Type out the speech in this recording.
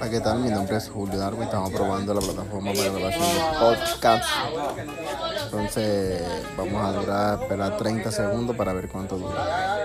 Hola, ¿qué tal? Mi nombre es Julio Darwin. Estamos probando la plataforma para grabación de podcast. Entonces, vamos a durar, esperar 30 segundos para ver cuánto dura.